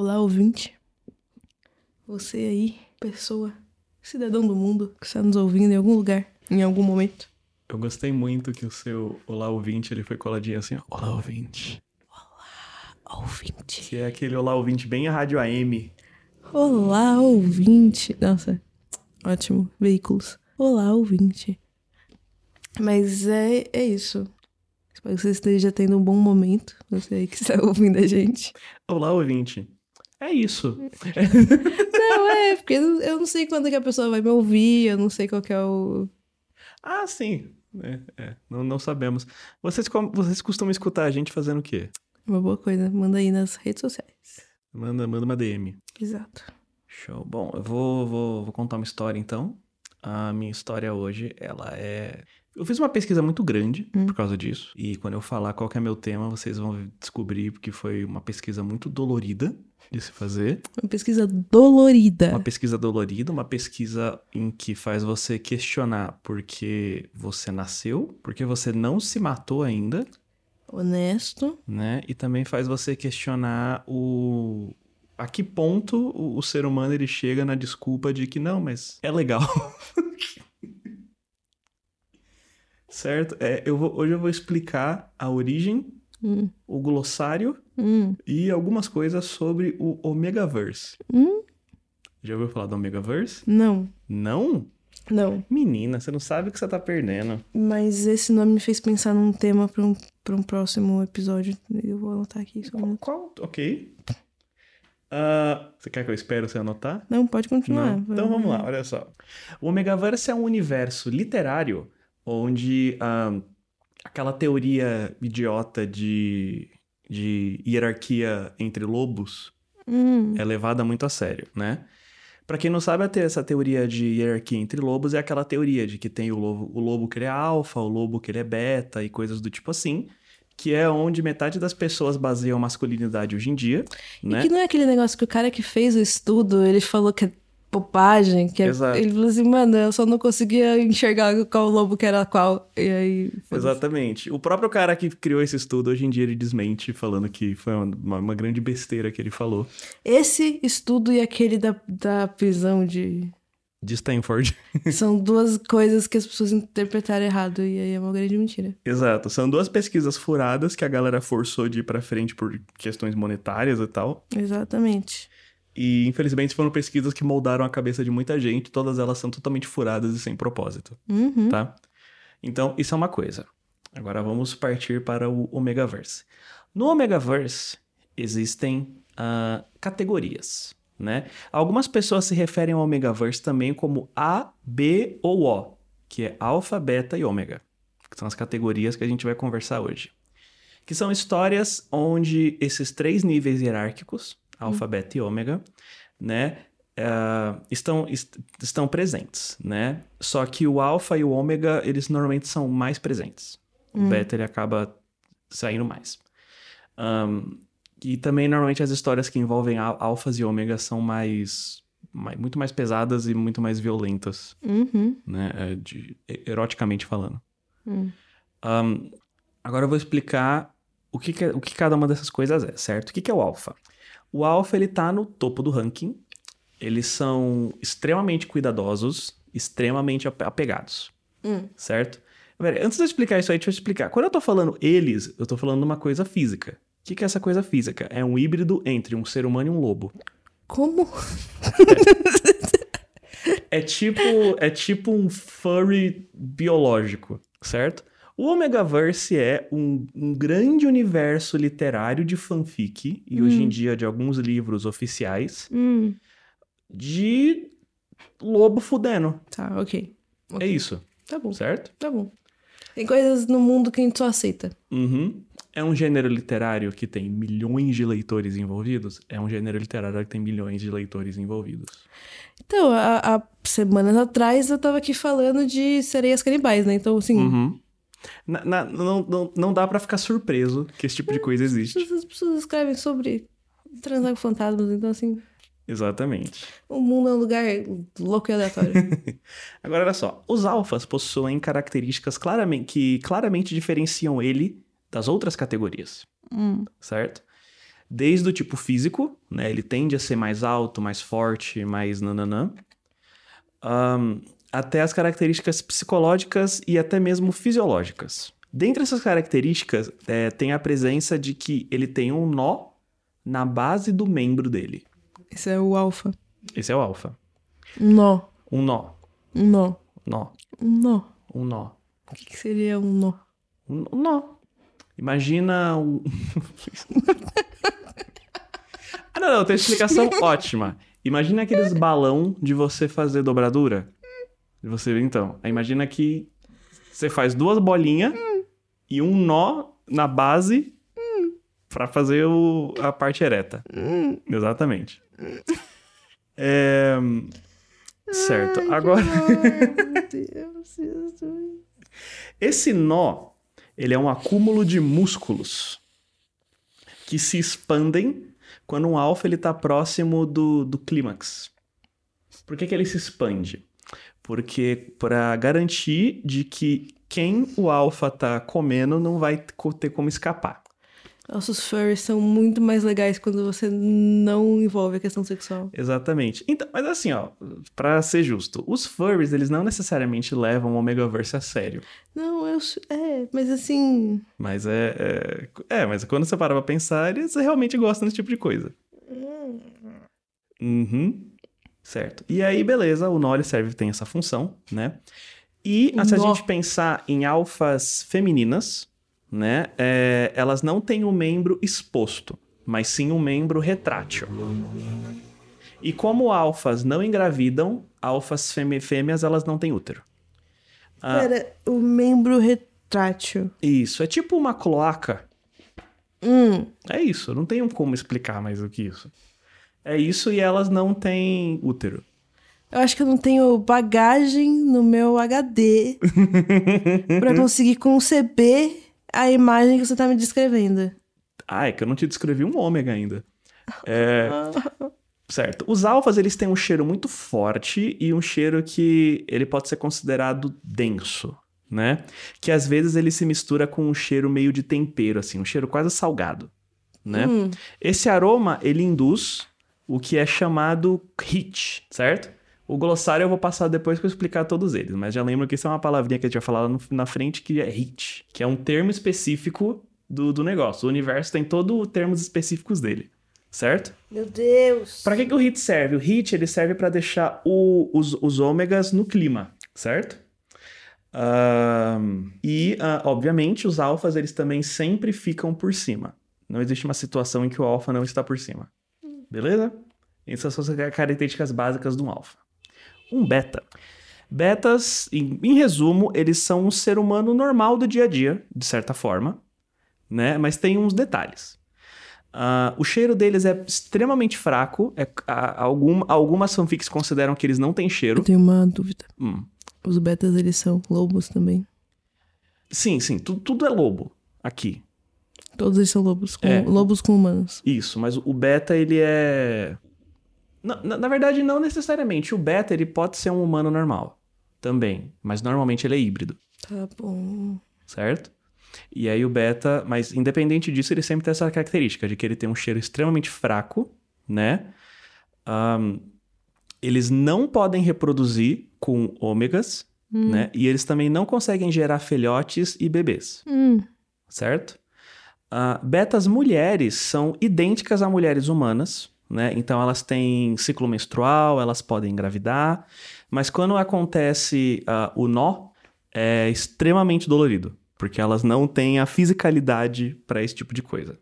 Olá, ouvinte. Você aí, pessoa, cidadão do mundo, que está nos ouvindo em algum lugar, em algum momento. Eu gostei muito que o seu Olá Ouvinte, ele foi coladinho assim, ó. Olá Ouvinte. Ouvinte. Que é aquele Olá Ouvinte bem a rádio AM. Olá, ouvinte. Nossa, ótimo. Veículos. Olá, ouvinte. Mas é, é isso. Espero que você esteja tendo um bom momento. Você aí que está ouvindo a gente. Olá Ouvinte. É isso. Não, é, porque eu não sei quando que a pessoa vai me ouvir, eu não sei qual que é o. Ah, sim. É, é, não, não sabemos. Vocês, vocês costumam escutar a gente fazendo o quê? Uma boa coisa. Manda aí nas redes sociais. Manda, manda uma DM. Exato. Show. Bom, eu vou, vou, vou contar uma história então. A minha história hoje, ela é. Eu fiz uma pesquisa muito grande por causa disso. E quando eu falar qual que é meu tema, vocês vão descobrir porque foi uma pesquisa muito dolorida de se fazer. Uma pesquisa dolorida. Uma pesquisa dolorida, uma pesquisa em que faz você questionar por que você nasceu, por que você não se matou ainda, Honesto. né? E também faz você questionar o a que ponto o, o ser humano ele chega na desculpa de que não, mas é legal. certo? É, eu vou, hoje eu vou explicar a origem, Hum, o glossário hum, e algumas coisas sobre o Omegaverse. hum. Já ouviu falar do Omegaverse? Não, Não? não. Menina, você não sabe o que você tá perdendo. Mas esse nome me fez pensar num tema para um, pra um próximo episódio. Eu vou anotar aqui só um minuto. Qual? Ok. Ah, você quer que eu espere você anotar? Não, pode continuar. Não? Então vamos lá, olha só. O Omegaverse é um universo literário onde ah, aquela teoria idiota de, de hierarquia entre lobos Hum, é levada muito a sério, né? Pra quem não sabe, até essa teoria de hierarquia entre lobos é aquela teoria de que tem o lobo, o lobo que ele é alfa, o lobo que ele é beta e coisas do tipo assim, que é onde metade das pessoas baseiam a masculinidade hoje em dia, né? E que não é aquele negócio que o cara que fez o estudo, ele falou que é bobagem, que é... Ele falou assim, mano, eu só não conseguia enxergar qual lobo que era qual. E aí... Exatamente. O próprio cara que criou esse estudo, hoje em dia ele desmente, falando que foi uma, uma grande besteira que ele falou. Esse estudo e aquele da, da prisão de... De Stanford. São duas coisas que as pessoas interpretaram errado. E aí é uma grande mentira. Exato. São duas pesquisas furadas que a galera forçou de ir pra frente por questões monetárias e tal. Exatamente. E infelizmente foram pesquisas que moldaram a cabeça de muita gente, todas elas são totalmente furadas e sem propósito, Uhum. tá? Então, isso é uma coisa. Agora vamos partir para o Omegaverse. No Omegaverse existem ah, categorias, né? Algumas pessoas se referem ao Omegaverse também como A, B ou O, que é alfa, beta e ômega, que são as categorias que a gente vai conversar hoje. Que são histórias onde esses três níveis hierárquicos, alfa, beta e ômega, né, ah, estão, est- estão presentes, né? Só que o alfa e o ômega, eles normalmente são mais presentes. O beta, ele acaba saindo mais. Ahn, e também, normalmente, as histórias que envolvem al- alfas e ômegas são mais, mai- muito mais pesadas e muito mais violentas, Uhum. né? é, de- eroticamente falando. Hum. Ahn, agora eu vou explicar o que, que é- o que cada uma dessas coisas é, certo? O que, que é o alfa? O alfa, ele tá no topo do ranking. Eles são extremamente cuidadosos, extremamente ape- apegados, Hum. certo? Pera, antes de eu explicar isso aí, deixa eu explicar. Quando eu tô falando eles, eu tô falando de uma coisa física. O que, que é essa coisa física? É um híbrido entre um ser humano e um lobo. Como? É tipo, é tipo um furry biológico, certo? O Omegaverse é um, um grande universo literário de fanfic, e hoje em dia de alguns livros oficiais, Hum. de lobo fudendo. Tá, ok. É isso, Tá bom, certo? tá bom. Tem coisas no mundo que a gente só aceita. Uhum. É um gênero literário que tem milhões de leitores envolvidos? É um gênero literário que tem milhões de leitores envolvidos. Então, há, há semanas atrás eu tava aqui falando de sereias canibais, né? Então, assim, Uhum. Na- na- não, não, não dá pra ficar surpreso que esse tipo de coisa existe. as pessoas escrevem sobre transar com fantasmas, então, assim, Exatamente. o mundo é um lugar louco e aleatório. Agora, olha só. Os alfas possuem características claramente, que claramente diferenciam ele das outras categorias, hum. certo? Desde o tipo físico, né? Ele tende a ser mais alto, mais forte, mais nananã. Ahn, até as características psicológicas e até mesmo fisiológicas. Dentre essas características, é, tem a presença de que ele tem um nó na base do membro dele. Esse é o alfa. Esse é o alfa. Um nó. Um nó. Um nó. Nó. Um nó. Um nó. O que, que seria um nó? Um nó. Imagina um. ah, não, não, tem explicação ótima. Imagina aqueles balão de você fazer dobradura. Você, então. Imagina que você faz duas bolinhas e um nó na base pra fazer o- a parte ereta. Exatamente. É, Certo. Agora. Meu Deus, Jesus. Esse nó, ele é um acúmulo de músculos que se expandem quando um alfa ele tá próximo do, do clímax. Por que, que ele se expande? Porque para garantir de que quem o alfa tá comendo não vai ter como escapar. Nossos furries são muito mais legais quando você não envolve a questão sexual. Exatamente. Então, mas assim, ó, para ser justo, os furries, eles não necessariamente levam o Omegaverse a sério. Não, eu. É, mas assim. Mas é, é. É, mas quando você para pra pensar, eles realmente gostam desse tipo de coisa. Uhum. Certo. E aí, beleza, o ele serve, tem essa função, né? E O se a gente pensar em alfas femininas, né? é, elas não têm o membro exposto, mas sim um membro retrátil. E como alfas não engravidam, alfas fême- fêmeas elas não têm útero. Ah. Pera, o membro retrátil. Isso, é tipo uma cloaca Hum. É isso, não tenho como explicar mais do que isso. É isso e elas não têm útero. Eu acho que eu não tenho bagagem no meu HD pra conseguir conceber a imagem que você tá me descrevendo. Ah, é que eu não te descrevi um ômega ainda. É, certo. Os alfas, eles têm um cheiro muito forte e um cheiro que ele pode ser considerado denso, né? Que às vezes ele se mistura com um cheiro meio de tempero, assim, um cheiro quase salgado, né? Hum. Esse aroma, ele induz o que é chamado hit, certo? O glossário eu vou passar depois para explicar todos eles, mas já lembro que isso é uma palavrinha que a gente vai falar no- na frente que é hit, que é um termo específico do, do negócio. O universo tem todo termos específicos dele, certo? Meu Deus. Para que, que o hit serve? O hit ele serve para deixar o- os, os ômegas no clima, certo? E, ah, obviamente, os alfas eles também sempre ficam por cima. Não existe uma situação em que o alfa não está por cima. Beleza? Essas são as características básicas de um alfa. Um beta. Betas, em, em resumo, eles são um ser humano normal do dia a dia, de certa forma, né? Mas tem uns detalhes. Ah, o cheiro deles é extremamente fraco. É, ah, algum- algumas fanfics consideram que eles não têm cheiro. Eu tenho uma dúvida. Hum. Os betas, eles são lobos também. Sim, sim, tu- tudo é lobo aqui. Todos eles são lobos. Com, É. Lobos com humanos. Isso, mas o beta, ele é. Na, na- na verdade, não necessariamente. O beta, ele pode ser um humano normal também, mas normalmente ele é híbrido, Tá bom. certo? E aí o beta, mas independente disso, ele sempre tem essa característica de que ele tem um cheiro extremamente fraco, né? Ahn, eles não podem reproduzir com ômegas, né? E eles também não conseguem gerar filhotes e bebês. Hum. certo? Ah, betas mulheres são idênticas a mulheres humanas, né? Então elas têm ciclo menstrual, elas podem engravidar, mas quando acontece ah, o nó, é extremamente dolorido, porque elas não têm a fisicalidade para esse tipo de coisa.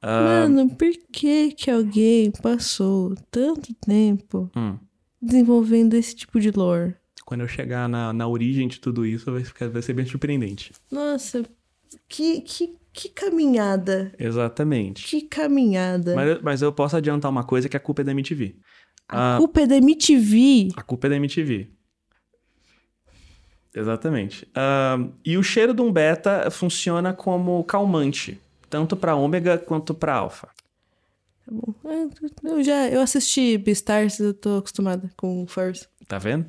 Ah. Mano, por que que alguém passou tanto tempo Hum. desenvolvendo esse tipo de lore? Quando eu chegar na, na origem de tudo isso, vai, ficar, vai ser bem surpreendente. Nossa, que, que, que caminhada. Exatamente. Que caminhada. Mas, eu- mas eu posso adiantar uma coisa que a culpa é da MTV. A Ah, culpa é da MTV. A culpa é da MTV. Exatamente. Ahn, e o cheiro de um beta funciona como calmante, tanto para ômega quanto para alfa. Tá bom. É, Eu já eu assisti Beastars, eu tô acostumada com Furs. Tá vendo?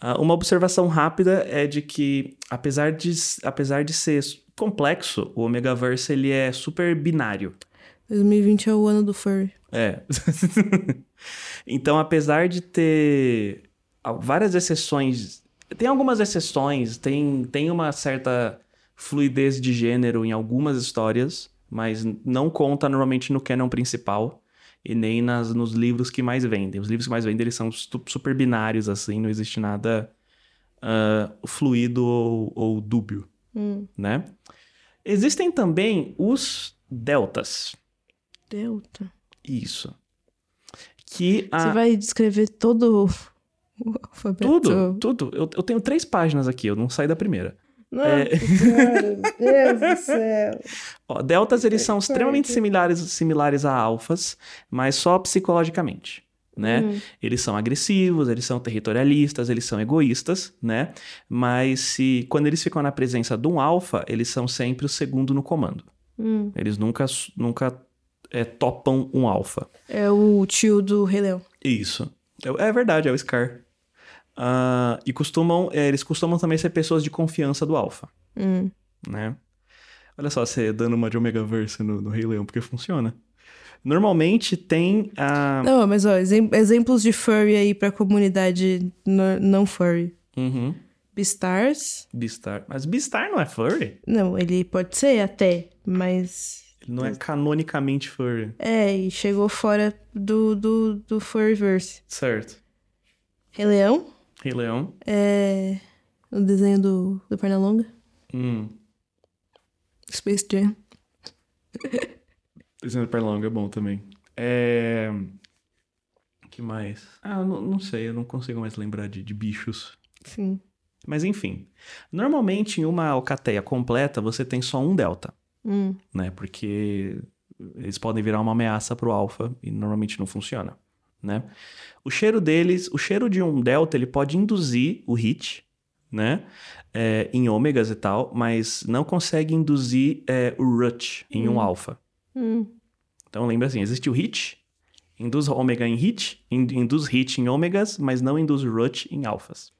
Ah, uma observação rápida é de que, apesar de, apesar de ser complexo, o Omegaverse ele é super binário. 2020 é o ano do furry. É. então, apesar de ter várias exceções, tem algumas exceções, tem, tem uma certa fluidez de gênero em algumas histórias, mas não conta normalmente no canon principal e nem nas, nos livros que mais vendem. Os livros que mais vendem eles são super binários, assim, não existe nada uh, fluido ou, ou dúbio, hum. né? Existem também os deltas. Delta? Isso. Que a... Você vai descrever todo o alfabeto? Tudo, tudo. Eu, eu tenho três páginas aqui, eu não saí da primeira. Nossa é... Senhora, Deus do céu. Ó, deltas, eles são extremamente similares, similares a alfas, mas só psicologicamente. Né? Hum. Eles são agressivos, eles são territorialistas, eles são egoístas, né? Mas se quando eles ficam na presença de um alfa, eles são sempre o segundo no comando. Hum. Eles nunca, nunca é, topam um alfa. É o tio do Rei Leão. Isso. É, é verdade, é o Scar. Uh, e costumam, é, eles costumam também ser pessoas de confiança do Alpha. Hum. Né? Olha só, você dando uma de Omega Verse no, no Rei Leão, porque funciona. Normalmente tem a. Não, mas ó, exemplos de furry aí pra comunidade não furry. Uhum. Beastars. Beastar. Mas Beastar não é furry? Não, ele pode ser até, mas. Ele não é canonicamente furry. É, e chegou fora do, do, do Furryverse. Certo. Rei Leão. Rei Leão. É. O desenho do, do Pernalonga. Hum. Space Jam. o desenho do Pernalonga é bom também. É. que mais? Ah, não, não sei, eu não consigo mais lembrar de, de bichos. Sim. Mas enfim. Normalmente em uma alcateia completa você tem só um delta. Hum. Né? Porque eles podem virar uma ameaça pro alfa e normalmente não funciona né? O cheiro deles, o cheiro de um delta, ele pode induzir o hit, né? É, em ômegas e tal, mas não consegue induzir é, o rut em hum. um alfa. Hum. Então lembra assim, existe o hit, induz ômega em hit, induz hit em ômegas, mas não induz rut em alfas.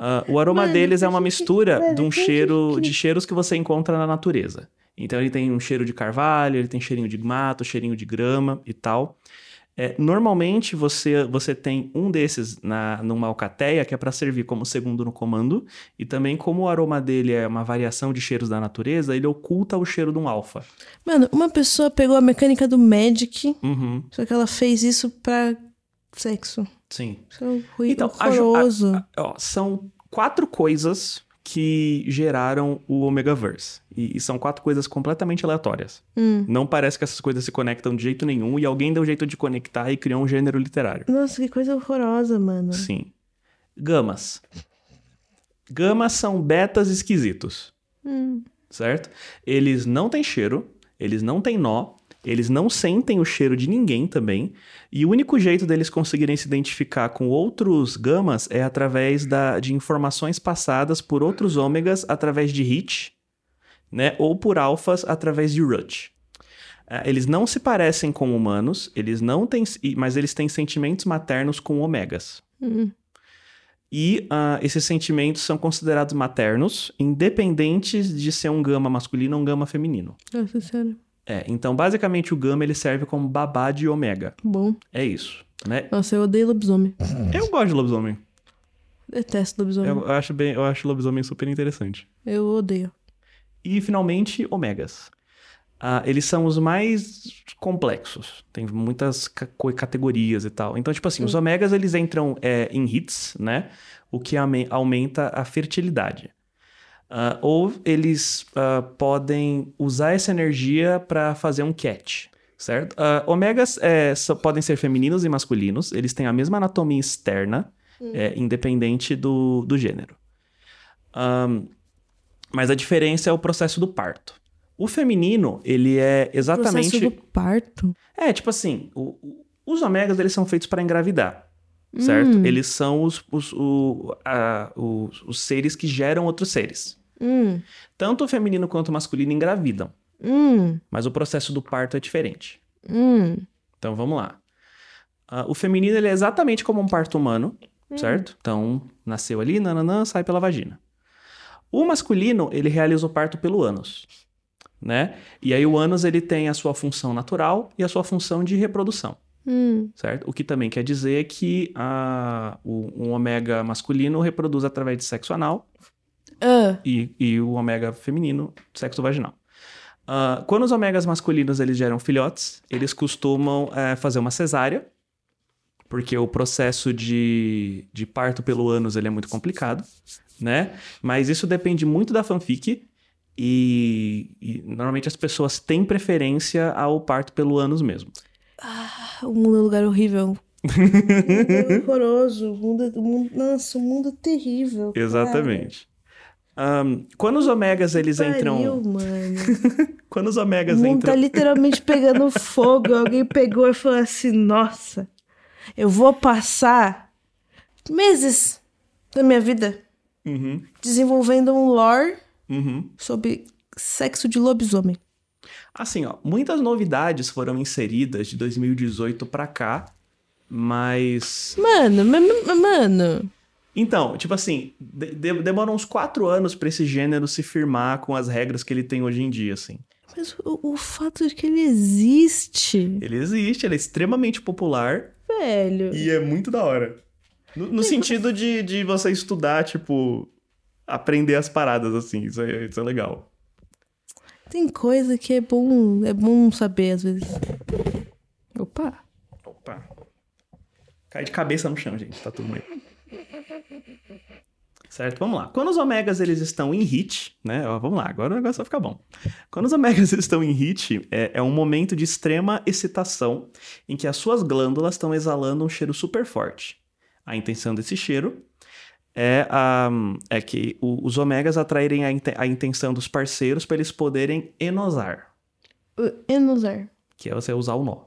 Uh, o aroma Mano, deles é uma mistura de um cheiro, de cheiros que você encontra na natureza. Então ele tem um cheiro de carvalho, ele tem cheirinho de mato, cheirinho de grama e tal. É, normalmente você, você tem um desses na, numa alcateia que é para servir como segundo no comando, e também como o aroma dele é uma variação de cheiros da natureza, ele oculta o cheiro de um alfa. Mano, uma pessoa pegou a mecânica do Magic, uhum. só que ela fez isso pra sexo. Sim. Isso é ruim, então, horroroso. A, a, ó, são quatro coisas que geraram o Omegaverse. E, e são quatro coisas completamente aleatórias. Hum. Não parece que essas coisas se conectam de jeito nenhum e alguém deu um jeito de conectar e criou um gênero literário. Nossa, que coisa horrorosa, mano. Sim. Gamas. Gamas são betas esquisitos. Hum. Certo? Eles não têm cheiro, eles não têm nó, eles não sentem o cheiro de ninguém também, e o único jeito deles conseguirem se identificar com outros gamas é através da, de informações passadas por outros ômegas através de HIT, né, ou por alfas através de RUT. É, eles não se parecem com humanos, eles não têm, mas eles têm sentimentos maternos com ômegas. Uhum. E uh, esses sentimentos são considerados maternos, independentes de ser um gama masculino ou um gama feminino. Nossa, sério. É, então basicamente o gama ele serve como babá de ômega. Bom. É isso, né? Nossa, eu odeio lobisomem. Eu gosto de lobisomem. Detesto lobisomem. Eu, acho bem, eu acho lobisomem super interessante. Eu odeio. E finalmente, ômegas. Ah, eles são os mais complexos. Tem muitas categorias e tal. Então, tipo assim, os ômegas eles entram é, em hits, né? O que aumenta a fertilidade. Uh, ou eles uh, podem usar essa energia para fazer um catch, certo? Uh, omegas é, podem ser femininos e masculinos, eles têm a mesma anatomia externa, hum. é, independente do, do gênero. Um, mas a diferença é o processo do parto. O feminino, ele é exatamente... O processo do parto? É, tipo assim, o, o, os omegas, eles são feitos para engravidar certo? Hum. Eles são os, os, o, a, os, os, seres que geram outros seres. Hum. Tanto o feminino quanto o masculino engravidam. Hum. Mas o processo do parto é diferente. Hum. Então vamos lá. Uh, o feminino ele é exatamente como um parto humano, hum. certo? Então, nasceu ali, nananã, sai pela vagina. O masculino, ele realiza o parto pelo ânus. né? E aí o ânus ele tem a sua função natural e a sua função de reprodução, Hum. certo? O que também quer dizer que a, o, um ômega masculino reproduz através de sexo anal Ah. e, e o ômega feminino, sexo vaginal. Ah, quando os ômegas masculinos eles geram filhotes, eles costumam eh, fazer uma cesárea, porque o processo de, de parto pelo ânus ele é muito complicado, né? Mas isso depende muito da fanfic e, e normalmente as pessoas têm preferência ao parto pelo ânus mesmo. O mundo é um lugar horrível. o mundo é horroroso. O mundo, é- o mundo, nossa, o mundo é terrível. cara. Ahn, quando os ômegas eles Pariu, entram, mano. quando os O ômegas mundo entram tá literalmente pegando fogo. Alguém pegou e falou assim: Nossa, eu vou passar meses da minha vida Uhum, desenvolvendo um lore uhum. sobre sexo de lobisomem. Assim, ó, muitas novidades foram inseridas de 2018 pra cá, mas. Mano, ma- ma- mano. Então, tipo assim, de- de- demora uns quatro anos pra esse gênero se firmar com as regras que ele tem hoje em dia, assim. Mas o, o fato de que ele existe, Ele existe, ele é extremamente popular velho. e é muito da hora. No, no sentido de, de você estudar, tipo, aprender as paradas, assim, isso é, isso é legal. Tem coisa que é bom, é bom saber às vezes. Opa. Opa. Cai de cabeça no chão, gente. Tá tudo bem. Certo? Vamos lá. Quando os ômegas eles estão em hit, né? Ó, vamos lá, agora o negócio vai ficar bom. Quando os ômegas eles estão em hit, é, é um momento de extrema excitação em que as suas glândulas estão exalando um cheiro super forte. A intenção desse cheiro é, a, é que o- os ômegas atraírem a, inte- a intenção dos parceiros para eles poderem enosar Uh, Enusar. que é você usar o nó.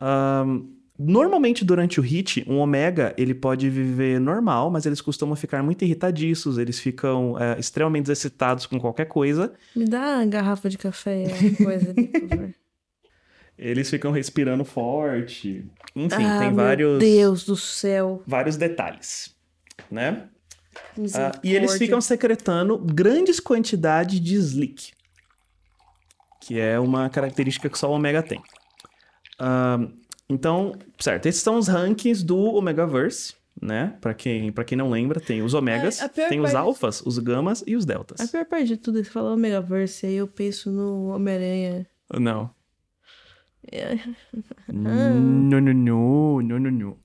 Ahn, normalmente, durante o hit, um ômega ele pode viver normal, mas eles costumam ficar muito irritadiços, eles ficam é, extremamente excitados com qualquer coisa, Me dá uma garrafa de café coisa ali, por favor. eles ficam respirando forte. Enfim, ah, tem meu vários, Deus do céu. vários detalhes, né? Ah, e eles ficam secretando grandes quantidades de slick, que é uma característica que só o Omega tem. Ah, então, certo, esses são os rankings do Omegaverse, né? Pra quem, pra quem não lembra, tem os Omegas, pior tem os alfas, os gamas e os deltas. A pior parte de tudo é você fala Omegaverse, aí eu penso no Homem-Aranha. Não. É, Não, não, não, não, não, não.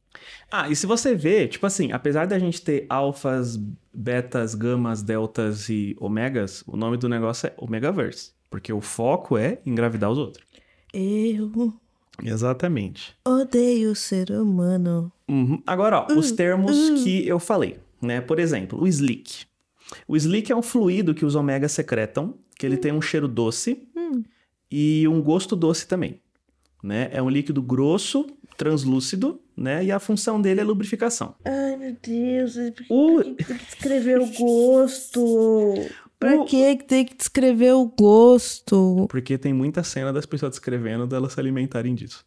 Ah, e se você vê, tipo assim, apesar da gente ter alfas, betas, gamas, deltas e omegas, o nome do negócio é Omegaverse. Porque o foco é engravidar os outros. Eu Exatamente. odeio ser humano. Uhum. Agora, ó, os termos que eu falei, né? Por exemplo, o slick. O slick é um fluido que os omegas secretam, que ele tem um cheiro doce e um gosto doce também, né? É um líquido grosso, translúcido, né? E a função dele é lubrificação. Ai, meu Deus. O- o gosto. Pra O- que que tem que descrever o gosto? Porque tem muita cena das pessoas descrevendo delas se alimentarem disso.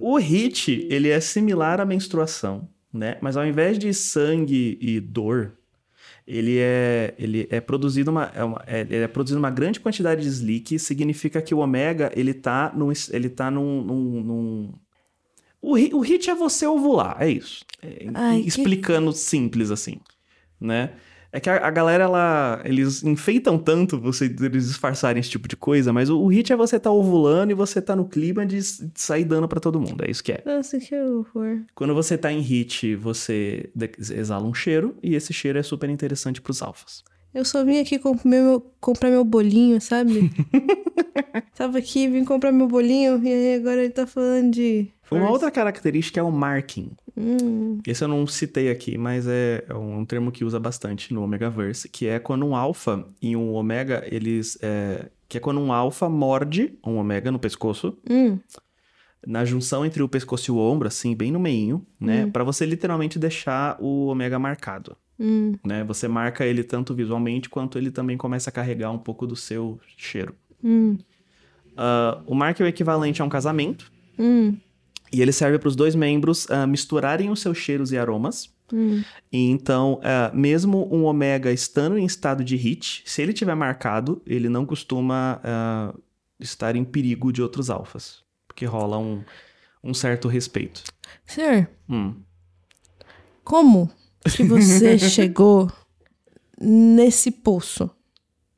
O HIT, ele é similar à menstruação, né? Mas ao invés de sangue e dor, ele é, ele é produzido uma, é uma- é- ele é produzido uma grande quantidade de slick, significa que o ômega, ele tá num, ele tá num, num- num- O, HIT, o HIT é você ovular, é isso. É, Ai, que- explicando simples assim, né? É que a, a galera, ela, eles enfeitam tanto você eles disfarçarem esse tipo de coisa, mas o, o hit é você tá ovulando e você tá no clima de, de sair dando pra todo mundo. É isso que é. Nossa, que horror. Quando você tá em hit, você exala um cheiro e esse cheiro é super interessante pros alfas. Eu só vim aqui comprar meu, comprar meu bolinho, sabe? Tava aqui, vim comprar meu bolinho e aí agora ele tá falando de. Uma outra característica é o marking. Hum, Esse eu não citei aqui, mas é, é um termo que usa bastante no Omegaverse, que é quando um alfa e um ômega, eles... é, que é quando um alfa morde um ômega no pescoço, hum. na junção entre o pescoço e o ombro, assim, bem no meinho, né? Pra você literalmente deixar o ômega marcado, Hum, né? Você marca ele tanto visualmente quanto ele também começa a carregar um pouco do seu cheiro. hum, Ah, o mark é o equivalente a um casamento hum, e ele serve para os dois membros ah, misturarem os seus cheiros e aromas Hum. E então, é, mesmo um ômega estando em estado de hit, se ele tiver marcado, ele não costuma é, estar em perigo de outros alfas. Porque rola um, um certo respeito. Senhor, Hum. como que você chegou nesse poço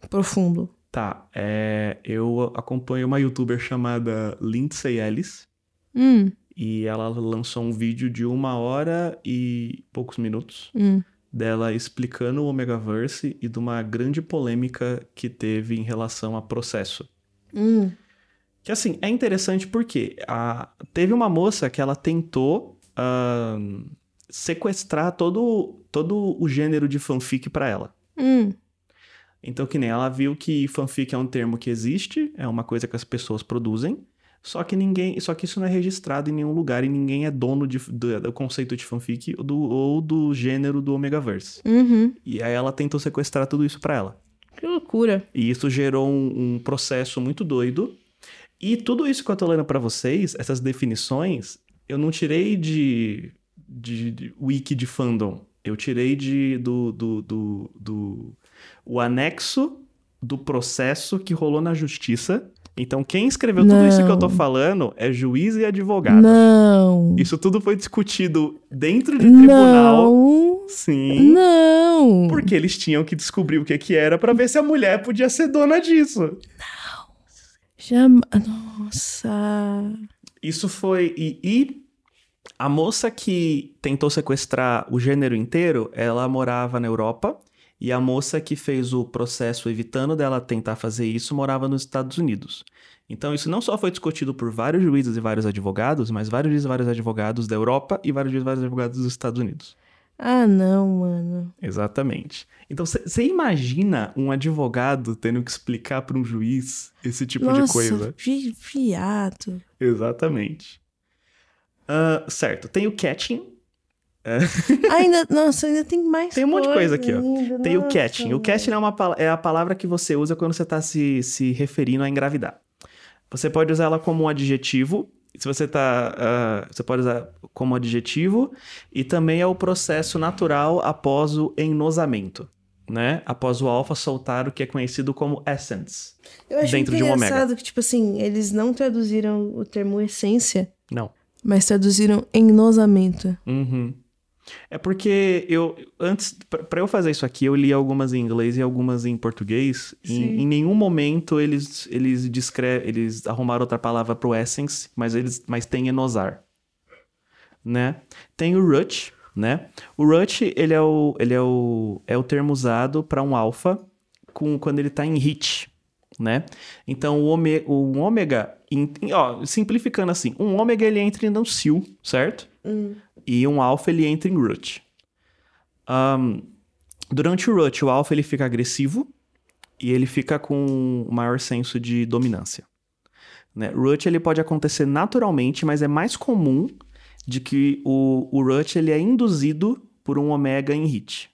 profundo? Tá, é, eu acompanho uma youtuber chamada Lindsay Ellis. Hum, E ela lançou um vídeo de uma hora e poucos minutos hum. dela explicando o Omegaverse e de uma grande polêmica que teve em relação a processo. Hum. Que assim, é interessante porque a- teve uma moça que ela tentou ahn, sequestrar todo, todo o gênero de fanfic pra ela. Hum. Então, que nem ela viu que fanfic é um termo que existe, é uma coisa que as pessoas produzem, só que ninguém, só que isso não é registrado em nenhum lugar e ninguém é dono de- do, do conceito de fanfic ou do, ou do gênero do Omegaverse. Uhum. E aí ela tentou sequestrar tudo isso pra ela. Que loucura. E isso gerou um, um processo muito doido. E tudo isso que eu tô lendo pra vocês, essas definições, eu não tirei de, de, de wiki de fandom. Eu tirei de do, do, do, do o anexo do processo que rolou na justiça. Então, quem escreveu tudo isso que eu tô Não. falando é juiz e advogado. Não. Isso tudo foi discutido dentro de tribunal. Não. Sim. Não. Porque eles tinham que descobrir o que, que era pra ver se a mulher podia ser dona disso. Já... Nossa. Isso foi. E, e a moça que tentou sequestrar o gênero inteiro, ela morava na Europa. E a moça que fez o processo evitando dela tentar fazer isso morava nos Estados Unidos. Então, isso não só foi discutido por vários juízes e vários advogados, mas vários juízes e vários advogados da Europa e vários juízes e vários advogados dos Estados Unidos. Ah, não, mano. Exatamente. Então, você imagina um advogado tendo que explicar para um juiz esse tipo Nossa, de coisa? vi- viado. Exatamente. Ah, certo. Tem o catching. Ainda, nossa, ainda tem mais Tem um monte de coisa aqui, ó. ainda, Tem o nossa, catching. O catching é, uma, é a palavra que você usa quando você está se, se referindo a engravidar. Você pode usar ela como um adjetivo. Se você tá. ah, você pode usar como adjetivo. E também é o processo natural após o ennosamento. Né? Após o alfa soltar o que é conhecido como essence. Eu acho dentro de um ômega. engraçado que, tipo assim, eles não traduziram o termo essência, Não. mas traduziram ennosamento. Uhum. É porque eu, antes, pra pra eu fazer isso aqui, eu li algumas em inglês e algumas em português. e. Em, em nenhum momento eles, eles descrevem, eles arrumaram outra palavra pro essence, mas eles, mas tem enosar, né? Tem o root, né? O root, ele é o, ele é o, é o termo usado para um alfa com, quando ele tá em hit, né? Então, o, ome, o ômega, em- em- ó, simplificando assim, um ômega ele entra no sil, certo? E um alfa ele entra em root. Ahn, durante o root, o alfa ele fica agressivo e ele fica com um maior senso de dominância. Né? Root ele pode acontecer naturalmente, mas é mais comum de que o, o root ele é induzido por um ômega em hit.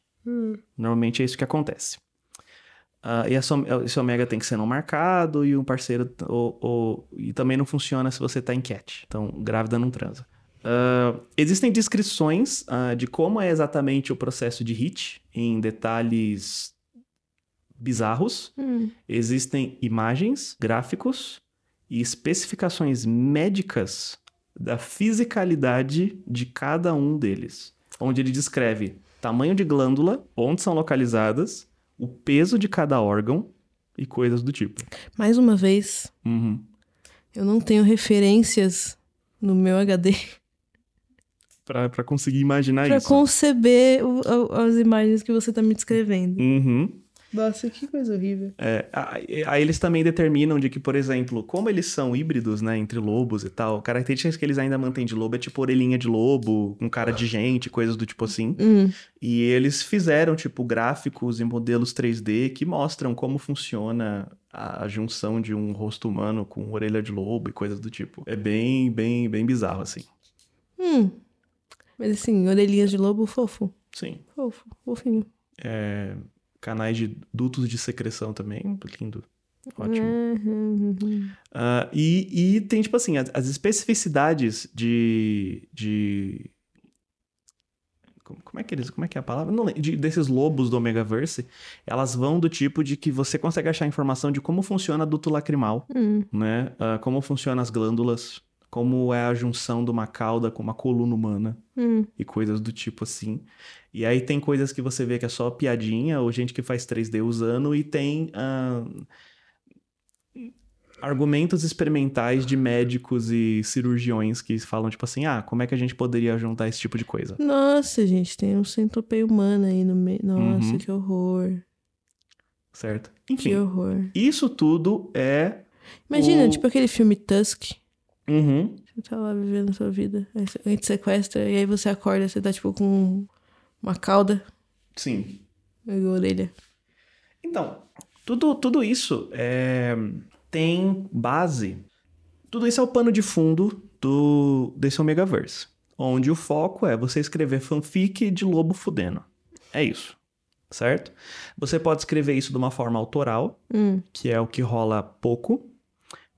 Normalmente é isso que acontece. Ah, e essa, esse ômega tem que ser não marcado e um parceiro. Ou, ou- e também não funciona se você tá em cat. Então, grávida não transa. Ah, existem descrições ah, de como é exatamente o processo de hit em detalhes bizarros. Existem imagens, gráficos e especificações médicas da fisicalidade de cada um deles, onde ele descreve tamanho de glândula, onde são localizadas, o peso de cada órgão e coisas do tipo. Mais uma vez, Uhum. eu não tenho referências no meu HD Pra, pra conseguir imaginar pra isso. conceber o- o- as imagens que você tá me descrevendo. Uhum. Nossa, que coisa horrível. É, aí aí eles também determinam de que, por exemplo, como eles são híbridos, né, entre lobos e tal, características que eles ainda mantêm de lobo é tipo orelhinha de lobo, com cara de gente, coisas do tipo assim. Hum, E eles fizeram, tipo, gráficos e modelos 3D que mostram como funciona a junção de um rosto humano com orelha de lobo e coisas do tipo. É bem, bem, bem bizarro, assim. hum. Mas assim, orelhinhas de lobo, fofo. Sim. Fofo, fofinho. É, canais de dutos de secreção também, lindo. Ótimo. Uhum, uhum. Ah, e, e tem, tipo assim, as, as especificidades de, de. como, é que eles. Como é que é a palavra? Não, de- desses lobos do Omegaverse, elas vão do tipo de que você consegue achar informação de como funciona duto lacrimal, Hum. né? Ah, como funcionam as glândulas, como é a junção de uma cauda com uma coluna humana Hum. e coisas do tipo assim. E aí tem coisas que você vê que é só piadinha, ou gente que faz 3D usando, e tem ah, argumentos experimentais de médicos e cirurgiões que falam, tipo assim, ah, como é que a gente poderia juntar esse tipo de coisa? Nossa, gente, tem um centopeia humana aí no meio. Nossa, Uhum. que horror. Certo? Que Enfim, horror. isso tudo é. Imagina, O- tipo aquele filme Tusk. Uhum. Você tá lá vivendo a sua vida. Aí alguém te sequestra e aí você acorda, você tá tipo com uma cauda Sim. e a orelha. Então, tudo, tudo isso é, tem base. Tudo isso é o pano de fundo do, desse Omegaverse. Onde o foco é você escrever fanfic de lobo fudendo. É isso. Certo? Você pode escrever isso de uma forma autoral, Hum. que é o que rola pouco.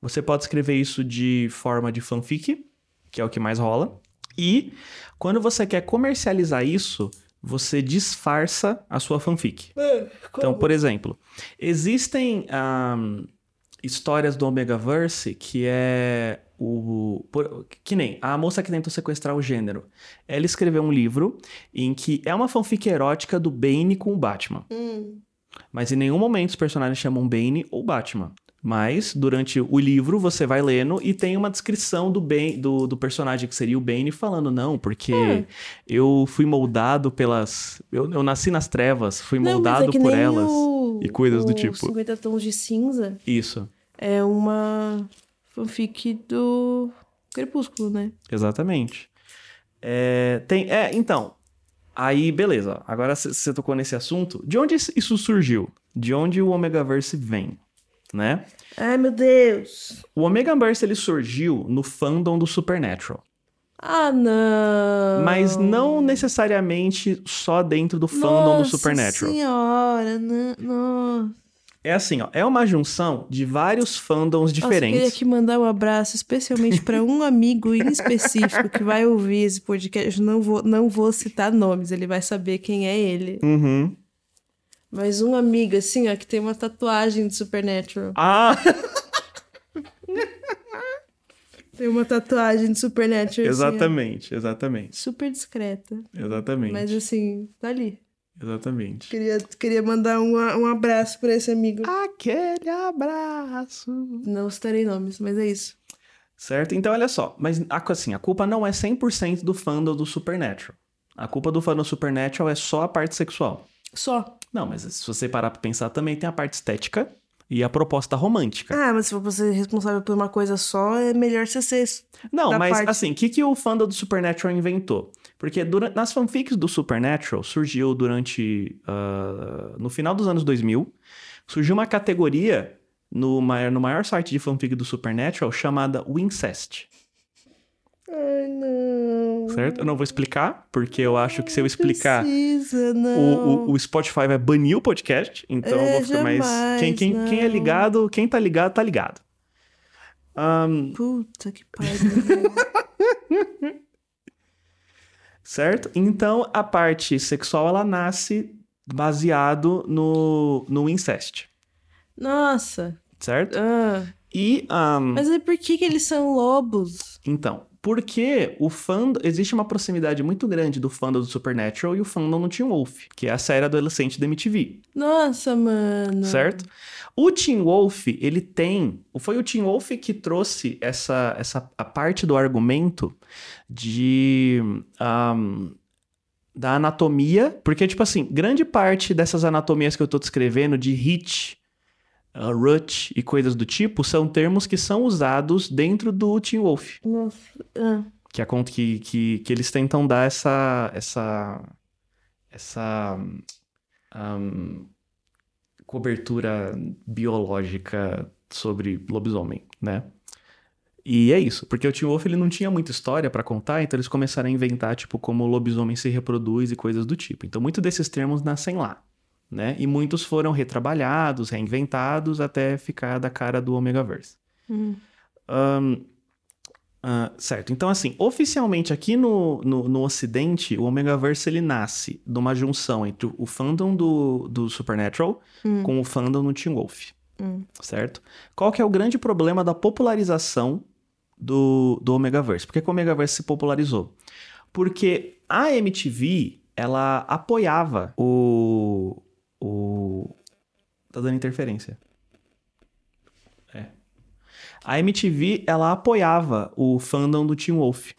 Você pode escrever isso de forma de fanfic, que é o que mais rola. E quando você quer comercializar isso, você disfarça a sua fanfic. Então, por exemplo, existem ahm, histórias do Omegaverse que é o. por- que nem a moça que tentou sequestrar o gênero. Ela escreveu um livro em que é uma fanfic erótica do Bane com o Batman. Hum. Mas em nenhum momento os personagens chamam Bane ou Batman. Mas durante o livro você vai lendo e tem uma descrição do, Bane, do, do personagem que seria o Bane falando, não, porque É. eu fui moldado pelas. Eu, eu nasci nas trevas, fui Não, mas moldado é que por nem elas. o- e coisas do tipo. 50 Tons de Cinza Isso, é uma fanfic do Crepúsculo, né? exatamente. É, tem, é, então. Aí, beleza. Agora você tocou nesse assunto. De onde isso surgiu? De onde o Omegaverse vem? Né? Ai, meu Deus. O Omegaverse ele surgiu no fandom do Supernatural. Ah, não. Mas não necessariamente só dentro do fandom do Supernatural. Nossa senhora, não, nossa. É assim, ó, é uma junção de vários fandoms Nossa, eu diferentes. queria aqui mandar um abraço especialmente para um amigo em específico que vai ouvir esse podcast. Não vou, não vou citar nomes, ele vai saber quem é ele. Uhum. Mas um amigo, assim, ó, que tem uma tatuagem de Supernatural. Ah, Tem uma tatuagem de Supernatural. assim, exatamente, exatamente, super discreta. exatamente, Mas assim, tá ali. exatamente. Queria, queria mandar um, um abraço pra esse amigo. Aquele abraço. Não citarei nomes, mas é isso. Certo? Então, olha só. Mas, a- assim, a culpa não é 100% do fandom do Supernatural. A culpa do fandom Supernatural é só a parte sexual. Só. Não, mas se você parar pra pensar, também tem a parte estética e a proposta romântica. Ah, mas se for você responsável por uma coisa só, é melhor você ser. Não, mas parte- assim, o que, que o fandom do Supernatural inventou? Porque durante, nas fanfics do Supernatural, surgiu durante. ah, no final dos anos 2000, surgiu uma categoria no maior, no maior site de fanfic do Supernatural chamada Wincest. Ai, não. Certo? Eu não vou explicar, porque eu acho que se eu Não explicar. Precisa, O, não. o, o Spotify vai banir o podcast, então eu É, vou ficar mais. jamais, Quem, quem, quem é não. ligado, quem tá ligado, tá ligado. Ahn, Puta que pariu. certo? Então a parte sexual ela nasce baseado no, no incest, Nossa. certo? Ah. E ahn, Mas é por que, que eles são lobos? então, porque o fandom existe uma proximidade muito grande do fandom do Supernatural e o fandom do Teen Wolf, que é a série adolescente da MTV. Nossa, mano. certo? O Teen Wolf, ele tem. Foi o Teen Wolf que trouxe essa, essa a parte do argumento de. ahm, da anatomia. Porque, tipo assim, grande parte dessas anatomias que eu tô descrevendo, de hit, uh, rut e coisas do tipo, são termos que são usados dentro do Teen Wolf. Nossa. Ah. Que, é que, que, que eles tentam dar essa. essa. essa. ahm, cobertura biológica sobre lobisomem, né? E é isso, porque o Teen Wolf ele não tinha muita história pra contar, então eles começaram a inventar, tipo, como o lobisomem se reproduz e coisas do tipo. Então, muitos desses termos nascem lá, né? E muitos foram retrabalhados, reinventados, até ficar da cara do Omegaverse. Hum. Ahn, Ah, certo. Então, assim, oficialmente aqui no, no, no Ocidente, o Omegaverse ele nasce de uma junção entre o fandom do, do Supernatural com o fandom do Teen Wolf. Certo? Qual que é o grande problema da popularização do, do Omegaverse? Por que, que o Omegaverse se popularizou? Porque a MTV, ela apoiava o. o tá dando interferência. É. A MTV, ela apoiava o fandom do Teen Wolf.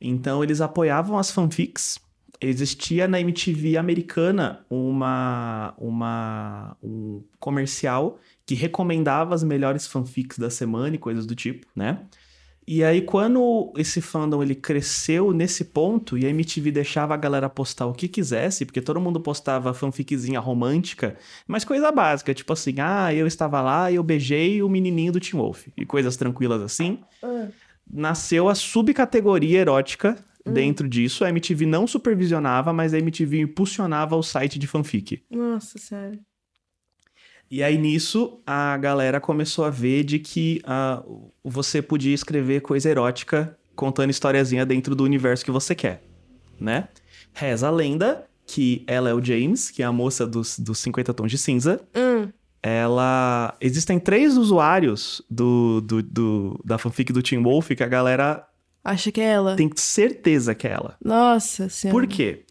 Então, eles apoiavam as fanfics. Existia na MTV americana uma, uma, um comercial que recomendava as melhores fanfics da semana e coisas do tipo, né? E aí, quando esse fandom ele cresceu nesse ponto e a MTV deixava a galera postar o que quisesse, porque todo mundo postava fanficzinha romântica, mas coisa básica, tipo assim, ah, eu estava lá e eu beijei o menininho do Teen Wolf, e coisas tranquilas assim, nasceu a subcategoria erótica dentro disso. A MTV não supervisionava, mas a MTV impulsionava o site de fanfic. Nossa, sério. E aí nisso a galera começou a ver de que ah, você podia escrever coisa erótica contando historiazinha dentro do universo que você quer, né? Reza a lenda que ela é o James, que é a moça dos, dos 50 tons de cinza. Hum. Ela. Existem três usuários do, do, do- da fanfic do Teen Wolf que a galera Acha que é ela? tem certeza que é ela. Nossa senhora. Por quê?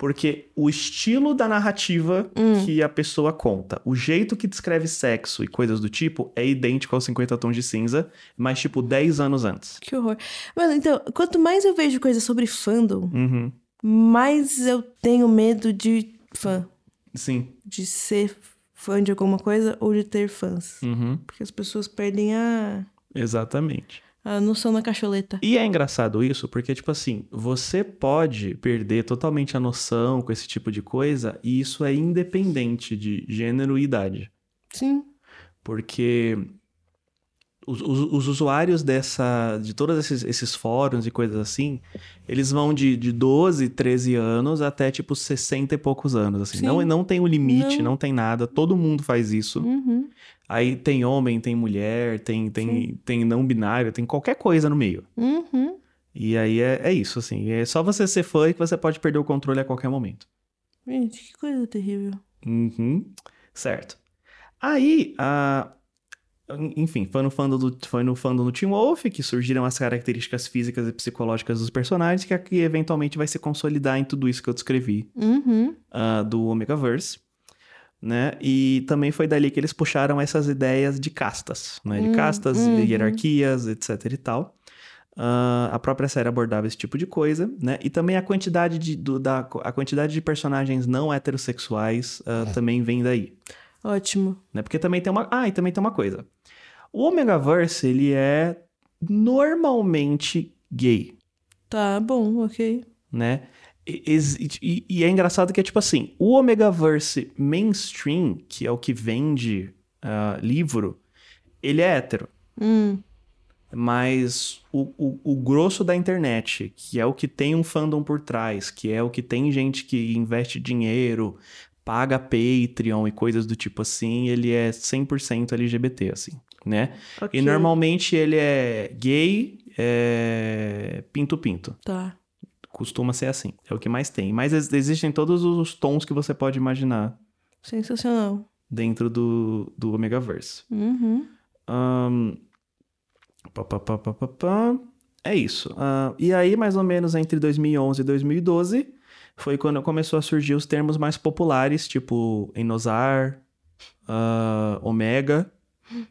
Porque o estilo da narrativa que a pessoa conta, o jeito que descreve sexo e coisas do tipo é idêntico aos 50 tons de cinza, mas tipo 10 anos antes. Que horror. Mano, então, quanto mais eu vejo coisa sobre fandom, Uhum. mais eu tenho medo de fã. Sim. De ser fã de alguma coisa ou de ter fãs. Uhum. Porque as pessoas perdem a, Exatamente. A noção na cacholeta. E é engraçado isso, porque, tipo assim, você pode perder totalmente a noção com esse tipo de coisa, e isso é independente de gênero e idade. Sim. Porque os, os- os usuários dessa, de todos esses, esses fóruns e coisas assim, eles vão de, de 12, 13 anos até tipo 60 e poucos anos. Assim. Sim. Não, não tem um limite, Não. não. tem nada, todo mundo faz isso. Uhum. Aí tem homem, tem mulher, tem, tem, tem não binário, tem qualquer coisa no meio. Uhum. E aí é, é isso, assim. É só você ser fã que você pode perder o controle a qualquer momento. Gente, que coisa terrível. Uhum. Certo. Aí, a... enfim, foi no fandom do, foi no fandom do Teen Wolf que surgiram as características físicas e psicológicas dos personagens, que aqui eventualmente vai se consolidar em tudo isso que eu descrevi Uhum. ah, do Omegaverse. Né? E também foi dali que eles puxaram essas ideias de castas, né? De Hum, castas, uhum. hierarquias, etc e tal. Ah, a própria série abordava esse tipo de coisa, né? E também a quantidade de, do- da, a quantidade de personagens não heterossexuais ah, também vem daí, Ótimo. né? Porque também tem uma... Ah, e também tem uma coisa. O Omegaverse, ele é normalmente gay, Tá bom, ok. né? E, e- e é engraçado que é tipo assim, o Omegaverse mainstream, que é o que vende ah, livro, ele é hétero. Hum. Mas o, o, o grosso da internet, que é o que tem um fandom por trás, que é o que tem gente que investe dinheiro, paga Patreon e coisas do tipo assim, ele é 100% LGBT, assim, né? ok. E normalmente ele é gay, é pinto-pinto. Tá. Costuma ser assim, é o que mais tem. Mas ex- existem todos os tons que você pode imaginar Sensacional. dentro do, do Omegaverse. Uhum. Ahn, pá, pá, pá, pá, pá. É isso. Ah, e aí, mais ou menos entre 2011 e 2012, foi quando começou a surgir os termos mais populares, tipo Enosar, ah, Omega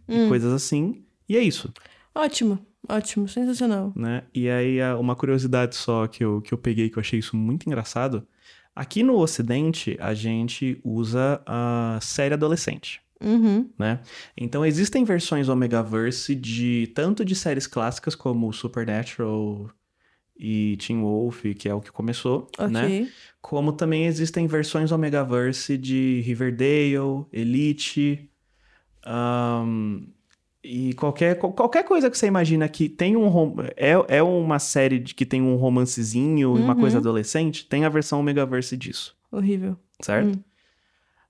e coisas assim. E é isso, Ótimo. Ótimo. Sensacional. né? E aí, uma curiosidade só que eu, que eu peguei que eu achei isso muito engraçado. Aqui no Ocidente, a gente usa a série adolescente. Uhum. né? Então existem versões Omegaverse de tanto de séries clássicas como Supernatural e Teen Wolf, que é o que começou, Ok. né? Como também existem versões Omegaverse de Riverdale, Elite, ahn, e qualquer, qual- qualquer coisa que você imagina que tem um é, é uma série de- que tem um romancezinho e uma Uhum. coisa adolescente, tem a versão Omegaverse disso, Horrível. certo?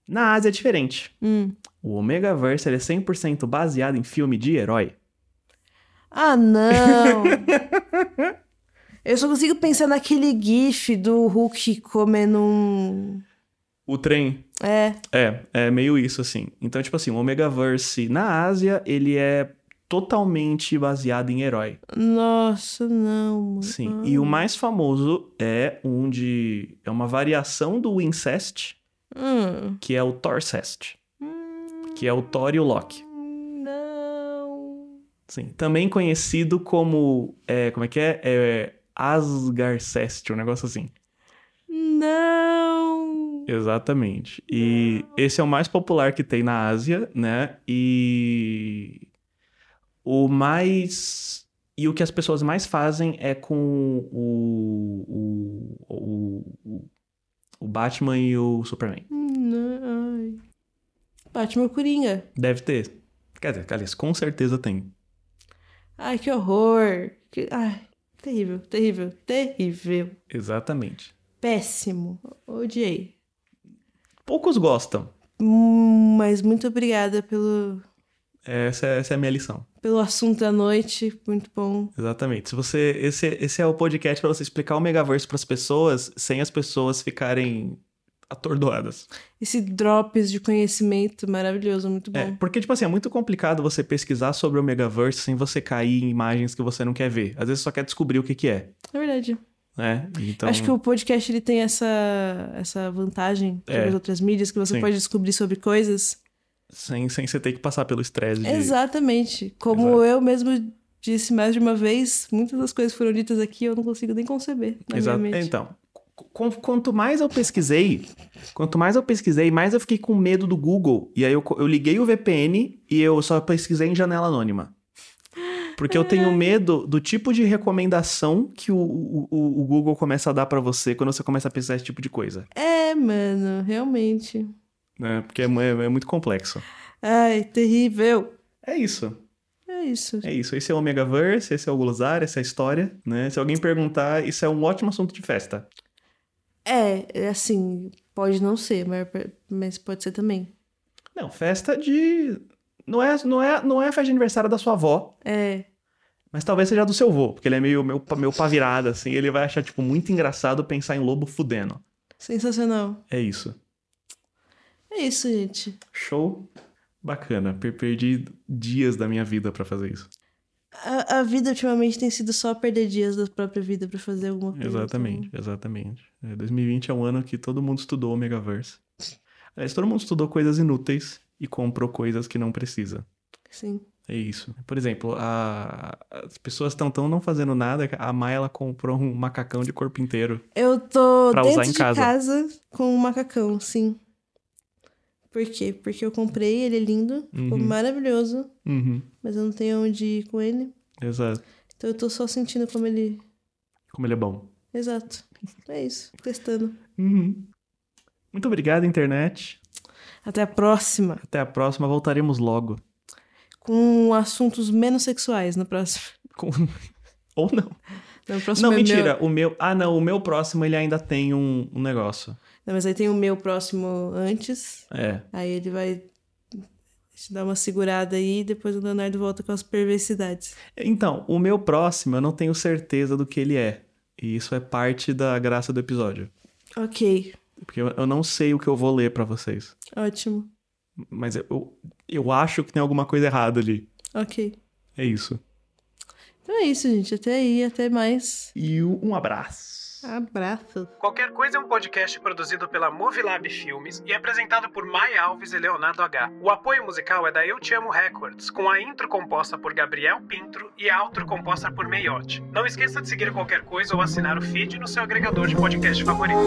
Na Ásia é diferente. Hum. O Omegaverse ele é 100% baseado em filme de herói. Ah, não! Eu só consigo pensar naquele gif do Hulk comendo um. O trem. É. É, é meio isso, assim. Então, tipo assim, o Omegaverse na Ásia, ele é totalmente baseado em herói. Nossa, não. mano. Sim. E o mais famoso é um de. É uma variação do Incest, Hum. que é o Torcest. Que é o Thor e o Loki. Não. Sim. Também conhecido como. É, como é que é? É Asgarcest, um negócio assim. Não. Exatamente. E esse é o mais popular que tem na Ásia, né? E o mais. E o que as pessoas mais fazem é com o, o, o, o, Batman e o Superman. Não. Ai. Batman Coringa. Deve ter. Quer dizer, aliás, com certeza tem. Ai, que horror. Que... Ai, terrível, terrível, terrível. Exatamente. Péssimo. Odiei. Poucos gostam. Hum, Mas muito obrigada pelo, Essa, é- essa é a minha lição. pelo assunto da noite. Muito bom. Exatamente. Se você, esse, esse é o podcast para você explicar o Megaverse para as pessoas sem as pessoas ficarem atordoadas. Esse drops de conhecimento maravilhoso, muito bom. É, porque, tipo assim, é muito complicado você pesquisar sobre o Megaverse sem você cair em imagens que você não quer ver. Às vezes você só quer descobrir o que, que é, É verdade. Né? Então, Acho que o podcast ele tem essa, essa vantagem sobre É. as outras mídias, que você Sim. pode descobrir sobre coisas. sem, sem você ter que passar pelo estresse de... Exatamente. Como Exato. eu mesmo disse mais de uma vez, muitas das coisas foram ditas aqui eu não consigo nem conceber. Na Exato. minha mente. Então, qu- quanto mais eu pesquisei, quanto mais eu pesquisei, mais eu fiquei com medo do Google. E aí eu, eu liguei o VPN e eu só pesquisei em janela anônima. Porque eu tenho medo do tipo de recomendação que o, o, o- Google começa a dar pra você quando você começa a pesquisar esse tipo de coisa. É, mano, realmente. Né? Porque é, é- é muito complexo. Ai, terrível. É isso. É isso. É isso. Esse é o Omegaverse, esse é o Glosar, essa é a história. Né? Se alguém perguntar, isso é um ótimo assunto de festa. É, é assim, pode não ser, mas, mas pode ser também. Não, festa de. Não é, não, é, não é a festa de aniversário da sua avó, É, mas talvez seja do seu avô, porque ele é meio, meio, meio pá virada, assim. Ele vai achar, tipo, muito engraçado pensar em lobo fudendo. sensacional. É isso. É isso, gente. Show. Bacana. Per- Perdi dias da minha vida pra fazer isso. A, a vida ultimamente tem sido só perder dias da própria vida pra fazer alguma coisa. Exatamente, exatamente. É, 2020 é um ano que todo mundo estudou o Megaverse. Aliás, todo mundo estudou coisas inúteis e comprou coisas que não precisa. Sim. É isso. Por exemplo, a- as pessoas estão tão não fazendo nada. A Maia ela comprou um macacão de corpo inteiro. Eu tô Pra dentro usar em de casa. casa. com um macacão, sim. Por quê? Porque eu comprei, ele é lindo, ficou Uhum. maravilhoso, Uhum, mas eu não tenho onde ir com ele. exato. Então eu tô só sentindo como ele. Como ele é bom. Exato. É isso, testando. Uhum. Muito obrigado, internet. Até a próxima. Até a próxima. Voltaremos logo. Com assuntos menos sexuais na próxima. Com- Ou não. No próximo Não, é mentira. meu- O meu. Ah, não. O meu próximo ele ainda tem um, um negócio. Não, mas aí tem o meu próximo antes. É. Aí ele vai te dar uma segurada aí e depois o Leonardo volta com as perversidades. Então, o meu próximo eu não tenho certeza do que ele é. E isso é parte da graça do episódio. Ok, Porque eu, eu não sei o que eu vou ler pra vocês. ótimo. Mas eu, eu, acho que tem alguma coisa errada ali. Ok. É isso. Então é isso, gente. Até aí, até mais. E um abraço. Abraço. Qualquer Coisa é um podcast produzido pela Movilab Filmes e apresentado por Mai Alves e Leonardo H. O apoio musical é da Eu Te Amo Records, com a intro composta por Gabriel Pintro e a outro composta por Meiote. Não esqueça de seguir Qualquer Coisa ou assinar o feed no seu agregador de podcast favorito.